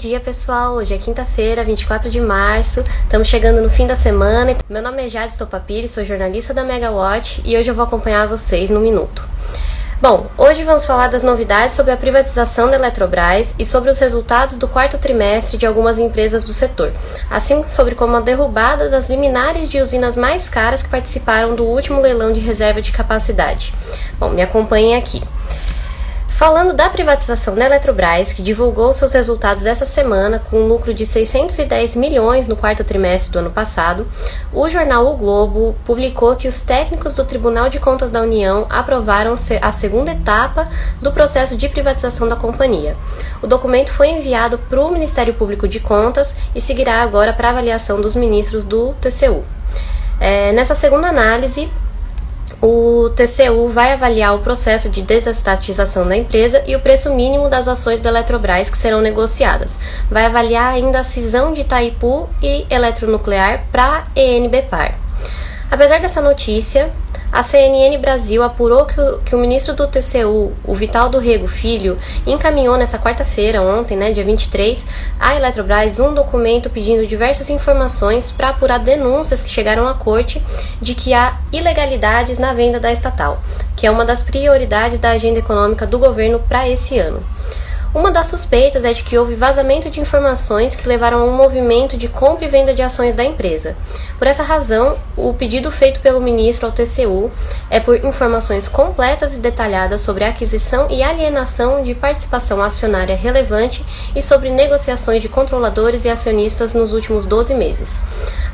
dia, pessoal. Hoje é quinta-feira, 24 de março. Estamos chegando no fim da semana. Meu nome é Jade Topapiri, sou jornalista da Megawatt e hoje eu vou acompanhar vocês no minuto. Bom, hoje vamos falar das novidades sobre a privatização da Eletrobras e sobre os resultados do quarto trimestre de algumas empresas do setor, assim sobre como a derrubada das liminares de usinas mais caras que participaram do último leilão de reserva de capacidade. Bom, me acompanhem aqui. Falando da privatização da Eletrobras, que divulgou seus resultados essa semana com um lucro de 610 milhões no quarto trimestre do ano passado, o jornal O Globo publicou que os técnicos do Tribunal de Contas da União aprovaram a segunda etapa do processo de privatização da companhia. O documento foi enviado para o Ministério Público de Contas e seguirá agora para avaliação dos ministros do TCU. É, nessa segunda análise, o TCU vai avaliar o processo de desestatização da empresa e o preço mínimo das ações da Eletrobras que serão negociadas. Vai avaliar ainda a cisão de Itaipu e Eletronuclear para ENBPAR. Apesar dessa notícia, a CNN Brasil apurou que o, que o ministro do TCU, o Vital do Rego Filho, encaminhou nessa quarta-feira, ontem, né, dia 23, à Eletrobras um documento pedindo diversas informações para apurar denúncias que chegaram à corte de que há ilegalidades na venda da estatal, que é uma das prioridades da agenda econômica do governo para esse ano. Uma das suspeitas é de que houve vazamento de informações que levaram a um movimento de compra e venda de ações da empresa. Por essa razão, o pedido feito pelo ministro ao TCU é por informações completas e detalhadas sobre a aquisição e alienação de participação acionária relevante e sobre negociações de controladores e acionistas nos últimos 12 meses.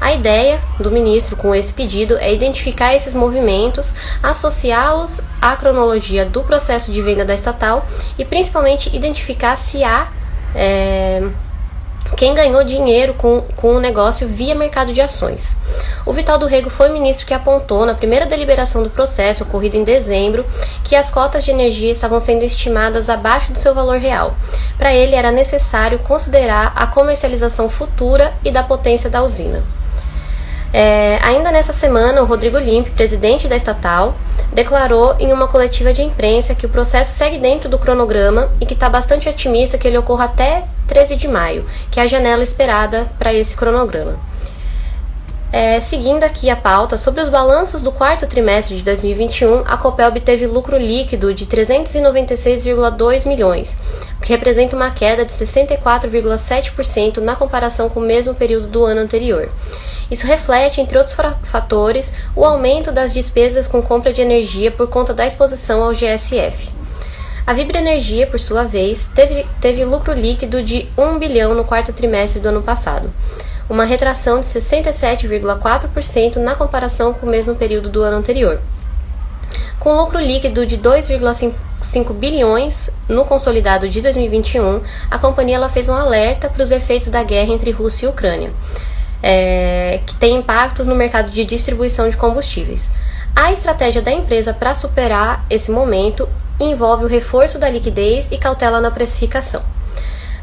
A ideia do ministro com esse pedido é identificar esses movimentos, associá-los à cronologia do processo de venda da estatal e principalmente identificar identificar se há é, quem ganhou dinheiro com, com o negócio via mercado de ações. O Vital do Rego foi o ministro que apontou, na primeira deliberação do processo, ocorrido em dezembro, que as cotas de energia estavam sendo estimadas abaixo do seu valor real. Para ele, era necessário considerar a comercialização futura e da potência da usina. É, ainda nessa semana, o Rodrigo Limpe, presidente da estatal, declarou em uma coletiva de imprensa que o processo segue dentro do cronograma e que está bastante otimista que ele ocorra até 13 de maio, que é a janela esperada para esse cronograma. É, seguindo aqui a pauta, sobre os balanços do quarto trimestre de 2021, a Copel obteve lucro líquido de 396,2 milhões, o que representa uma queda de 64,7% na comparação com o mesmo período do ano anterior. Isso reflete, entre outros fatores, o aumento das despesas com compra de energia por conta da exposição ao GSF. A Vibra Energia, por sua vez, teve, teve lucro líquido de 1 bilhão no quarto trimestre do ano passado, uma retração de 67,4% na comparação com o mesmo período do ano anterior. Com lucro líquido de 2,5 bilhões no consolidado de 2021, a companhia ela fez um alerta para os efeitos da guerra entre Rússia e Ucrânia é, que tem impactos no mercado de distribuição de combustíveis. A estratégia da empresa para superar esse momento envolve o reforço da liquidez e cautela na precificação.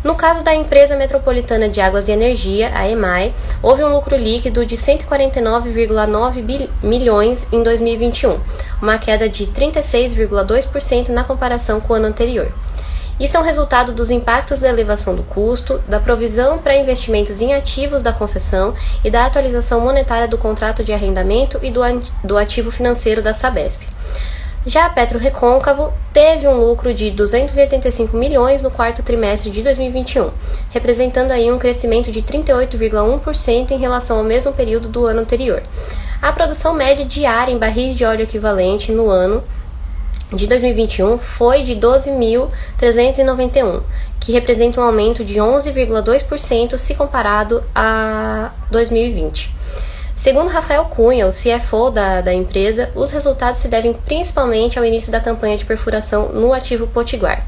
No caso da empresa metropolitana de águas e energia, a EMAI, houve um lucro líquido de 149,9 milhões em 2021, uma queda de 36,2% na comparação com o ano anterior. Isso é um resultado dos impactos da elevação do custo, da provisão para investimentos em ativos da concessão e da atualização monetária do contrato de arrendamento e do, do ativo financeiro da Sabesp. Já a Petro Recôncavo teve um lucro de 285 milhões no quarto trimestre de 2021, representando aí um crescimento de 38,1% em relação ao mesmo período do ano anterior. A produção média diária em barris de óleo equivalente no ano de 2021 foi de 12.391, que representa um aumento de 11,2% se comparado a 2020. Segundo Rafael Cunha, o CFO da, da empresa, os resultados se devem principalmente ao início da campanha de perfuração no ativo Potiguar.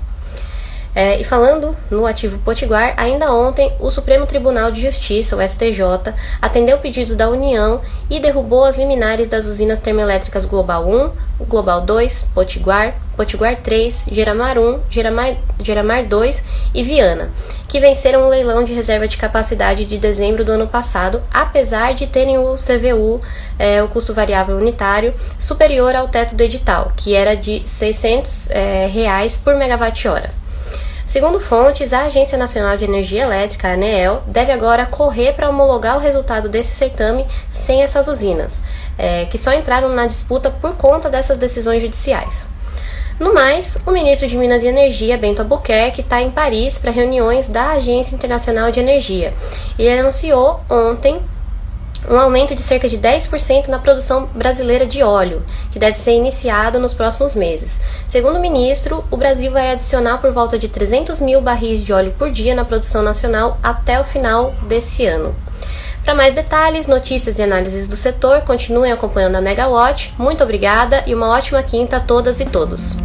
É, e falando no ativo Potiguar, ainda ontem o Supremo Tribunal de Justiça, o STJ, atendeu pedidos da União e derrubou as liminares das usinas termoelétricas Global 1, Global 2, Potiguar, Potiguar 3, Geramar 1, Geramar, Geramar 2 e Viana, que venceram o leilão de reserva de capacidade de dezembro do ano passado, apesar de terem o CVU, é, o custo variável unitário, superior ao teto do edital, que era de R$ 600 é, reais por megawatt-hora. Segundo fontes, a Agência Nacional de Energia Elétrica, ANEEL, deve agora correr para homologar o resultado desse certame sem essas usinas, é, que só entraram na disputa por conta dessas decisões judiciais. No mais, o ministro de Minas e Energia, Bento Albuquerque, está em Paris para reuniões da Agência Internacional de Energia e ele anunciou ontem um aumento de cerca de 10% na produção brasileira de óleo, que deve ser iniciado nos próximos meses. Segundo o ministro, o Brasil vai adicionar por volta de 300 mil barris de óleo por dia na produção nacional até o final desse ano. Para mais detalhes, notícias e análises do setor, continuem acompanhando a Megawatt. Muito obrigada e uma ótima quinta a todas e todos.